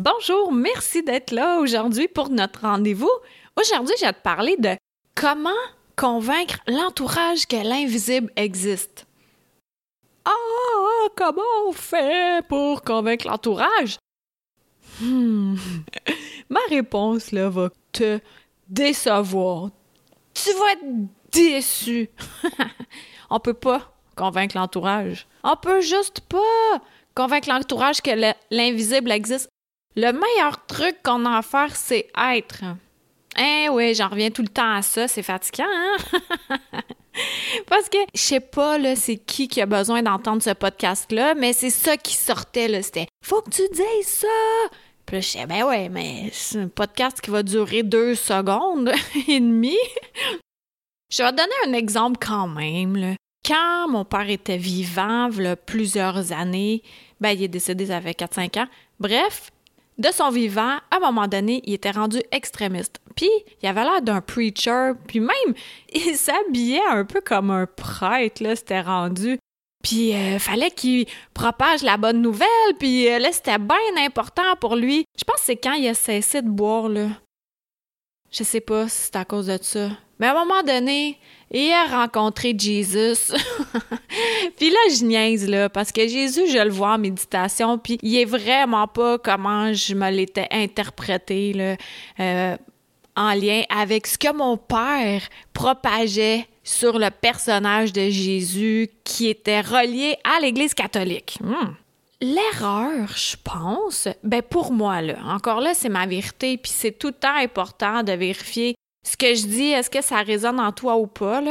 Bonjour, merci d'être là aujourd'hui pour notre rendez-vous. Aujourd'hui, je vais te parler de comment convaincre l'entourage que l'invisible existe. Ah, comment on fait pour convaincre l'entourage? Hmm. Ma réponse là va te décevoir. Tu vas être déçu. on peut pas convaincre l'entourage. On peut juste pas convaincre l'entourage que l'invisible existe. Le meilleur truc qu'on a à faire, c'est être. Eh oui, j'en reviens tout le temps à ça, c'est fatigant, hein? Parce que je sais pas là, c'est qui qui a besoin d'entendre ce podcast-là, mais c'est ça qui sortait là, c'était Faut que tu dises ça! Puis là, je sais, ben ouais, mais c'est un podcast qui va durer deux secondes et demie. je vais te donner un exemple quand même. Là. Quand mon père était vivant, plusieurs années, ben il est décédé, ça fait 4-5 ans. Bref, de son vivant, à un moment donné, il était rendu extrémiste. Puis, il avait l'air d'un preacher, puis même, il s'habillait un peu comme un prêtre, là, c'était rendu. Puis, euh, fallait qu'il propage la bonne nouvelle, puis euh, là, c'était bien important pour lui. Je pense que c'est quand il a cessé de boire, là. Je sais pas si c'est à cause de ça. Mais à un moment donné, il a rencontré Jésus. puis là, je niaise, là, parce que Jésus, je le vois en méditation, puis il est vraiment pas comment je me l'étais interprété, là, euh, en lien avec ce que mon père propageait sur le personnage de Jésus qui était relié à l'Église catholique. Hmm. L'erreur, je pense, ben pour moi, là, encore là, c'est ma vérité, puis c'est tout le temps important de vérifier ce que je dis, est-ce que ça résonne en toi ou pas?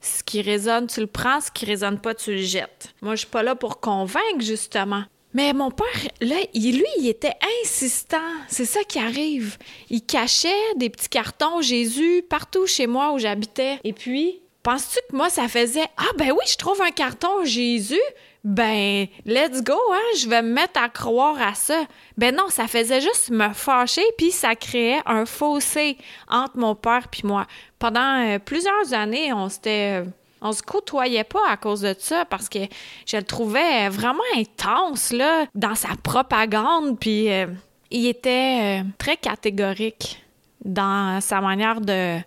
Ce qui résonne, tu le prends, ce qui résonne pas, tu le jettes. Moi, je suis pas là pour convaincre, justement. Mais mon père, là, lui, il était insistant. C'est ça qui arrive. Il cachait des petits cartons Jésus partout chez moi où j'habitais. Et puis, penses-tu que moi, ça faisait Ah, ben oui, je trouve un carton Jésus, ben, let's go, hein, je vais me mettre à croire à ça. Ben non, ça faisait juste me fâcher, puis ça créait un fossé entre mon père puis moi. Pendant euh, plusieurs années, on s'était... Euh, on se côtoyait pas à cause de ça parce que je le trouvais vraiment intense là dans sa propagande puis euh, il était très catégorique dans sa manière de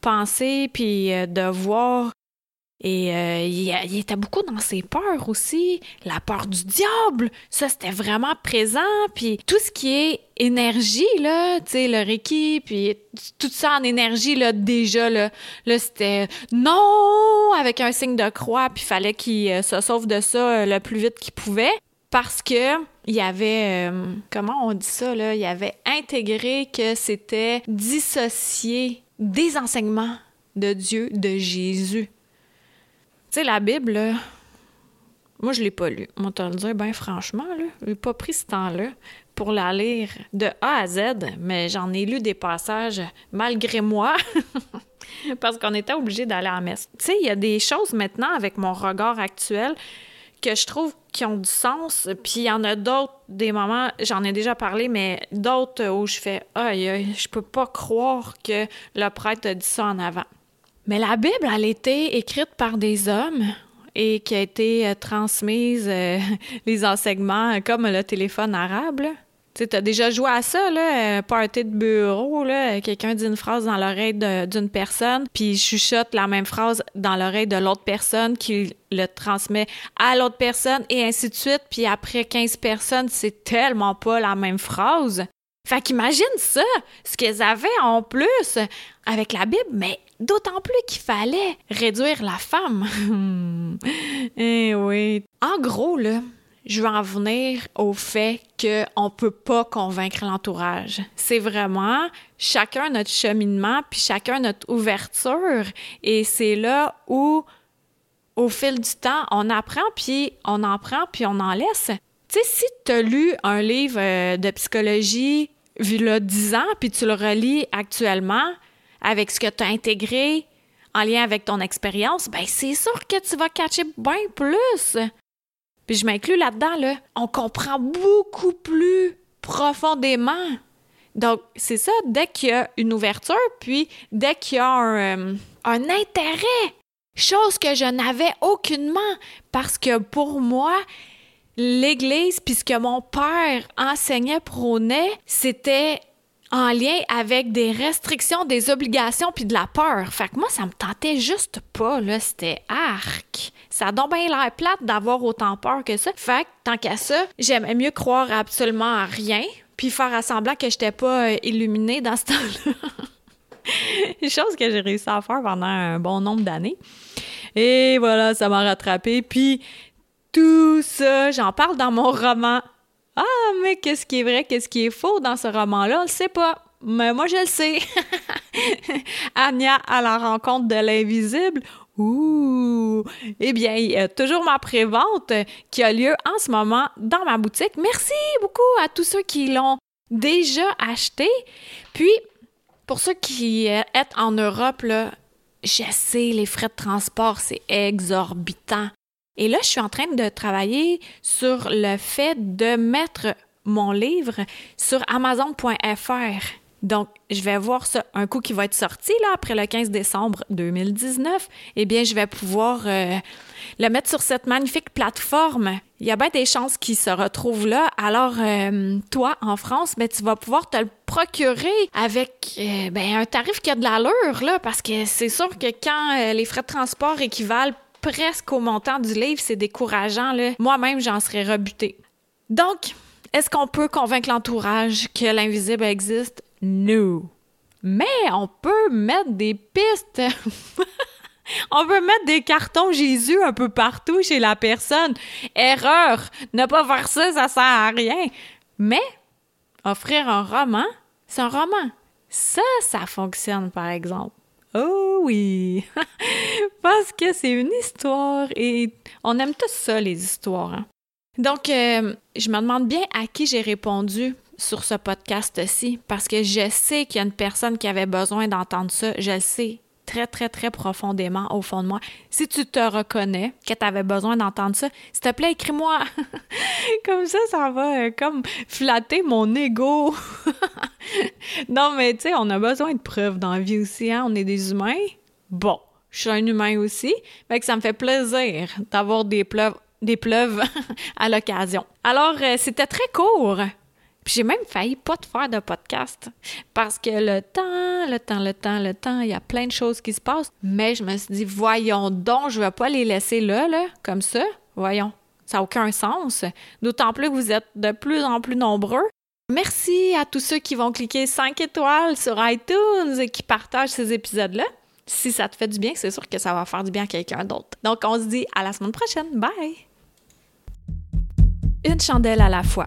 penser puis de voir et euh, il, était beaucoup dans ses peurs aussi. La peur du diable, ça c'était vraiment présent. Puis tout ce qui est énergie, là, tu sais, le Reiki, puis tout ça en énergie, là, déjà, là, là c'était non avec un signe de croix, puis fallait qu'il euh, se sauve de ça euh, le plus vite qu'il pouvait. Parce que il y avait, comment on dit ça, là, il y avait intégré que c'était dissocier des enseignements de Dieu, de Jésus. Tu sais, la Bible, moi, je l'ai pas lu. Moi, te le dire, bien franchement, là, j'ai pas pris ce temps-là pour la lire de A à Z, mais j'en ai lu des passages malgré moi. parce qu'on était obligé d'aller à la messe. Tu sais, il y a des choses maintenant avec mon regard actuel que je trouve qui ont du sens, puis il y en a d'autres, des moments, j'en ai déjà parlé, mais d'autres où je fais « Aïe, je peux pas croire que le prêtre a dit ça en avant ». Mais la Bible, elle a été écrite par des hommes et qui a été euh, transmise, euh, les enseignements, euh, comme le téléphone arabe. Tu as déjà joué à ça, là, party de bureau, là, quelqu'un dit une phrase dans l'oreille d'une personne, puis chuchote la même phrase dans l'oreille de l'autre personne qui le transmet à l'autre personne, et ainsi de suite, puis après 15 personnes, c'est tellement pas la même phrase. Fait qu'imagine ça, ce qu'ils avaient en plus avec la Bible, mais d'autant plus qu'il fallait réduire la femme. eh oui. En gros, là, je veux en venir au fait qu'on peut pas convaincre l'entourage. C'est vraiment chacun notre cheminement, puis chacun notre ouverture. Et c'est là où, au fil du temps, on apprend, puis on en prend, puis on en laisse. Tu sais, si tu as lu un livre euh, de psychologie vu là 10 ans, puis tu le relis actuellement avec ce que tu as intégré en lien avec ton expérience, ben c'est sûr que tu vas catcher bien plus. Je m'inclus là-dedans, là. On comprend beaucoup plus profondément. Donc, c'est ça, dès qu'il y a une ouverture, puis dès qu'il y a un, euh, un intérêt, chose que je n'avais aucunement, parce que pour moi, l'Église, puisque mon père enseignait, prônait, c'était en lien avec des restrictions, des obligations puis de la peur. Fait que moi, ça me tentait juste pas, là. C'était arc. Ça a donc bien l'air plate d'avoir autant peur que ça. Fait que, tant qu'à ça, j'aimais mieux croire absolument à rien puis faire semblant que j'étais pas euh, illuminée dans ce temps-là. Chose que j'ai réussi à faire pendant un bon nombre d'années. Et voilà, ça m'a rattrapé. Puis tout ça, j'en parle dans mon roman. Ah, mais qu'est-ce qui est vrai, qu'est-ce qui est faux dans ce roman-là? On le sait pas. Mais moi, je le sais. Anya à la rencontre de l'invisible. Ouh! Eh bien, il y a toujours ma prévente qui a lieu en ce moment dans ma boutique. Merci beaucoup à tous ceux qui l'ont déjà acheté. Puis, pour ceux qui êtes en Europe, là, je sais, les frais de transport, c'est exorbitant. Et là, je suis en train de travailler sur le fait de mettre mon livre sur amazon.fr. Donc, je vais voir ça un coup qui va être sorti là après le 15 décembre 2019. Eh bien, je vais pouvoir euh, le mettre sur cette magnifique plateforme. Il y a bien des chances qu'il se retrouve là. Alors, euh, toi, en France, ben, tu vas pouvoir te le procurer avec euh, ben, un tarif qui a de l'allure, là, parce que c'est sûr que quand les frais de transport équivalent presque au montant du livre, c'est décourageant. Moi-même, j'en serais rebutée. Donc, est-ce qu'on peut convaincre l'entourage que l'invisible existe? No. Mais on peut mettre des pistes. on peut mettre des cartons Jésus un peu partout chez la personne. Erreur. Ne pas faire ça, ça sert à rien. Mais offrir un roman, c'est un roman. Ça, ça fonctionne, par exemple. Oh oui! Parce que c'est une histoire et on aime tous ça, les histoires. Hein. Donc, euh, je me demande bien à qui j'ai répondu sur ce podcast-ci parce que je sais qu'il y a une personne qui avait besoin d'entendre ça. Je le sais très, très, très profondément au fond de moi. Si tu te reconnais que tu avais besoin d'entendre ça, s'il te plaît, écris-moi. comme ça, ça va euh, comme flatter mon ego. non, mais tu sais, on a besoin de preuves dans la vie aussi, hein? On est des humains. Bon, je suis un humain aussi. Fait que ça me fait plaisir d'avoir des pleuves des pleuves à l'occasion. Alors, euh, c'était très court. Puis j'ai même failli pas te faire de podcast parce que le temps, le temps, le temps, le temps, il y a plein de choses qui se passent. Mais je me suis dit, voyons donc, je vais pas les laisser là, là, comme ça. Voyons, ça n'a aucun sens. D'autant plus que vous êtes de plus en plus nombreux. Merci à tous ceux qui vont cliquer 5 étoiles sur iTunes et qui partagent ces épisodes-là. Si ça te fait du bien, c'est sûr que ça va faire du bien à quelqu'un d'autre. Donc, on se dit à la semaine prochaine. Bye! Une chandelle à la fois.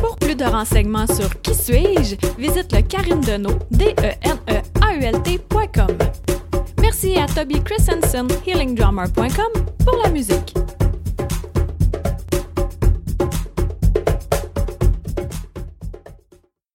Pour plus de renseignements sur Qui suis-je, visite le Karine Deneau, d e n e a u l Merci à Toby Christensen, healingdrummer.com, pour la musique.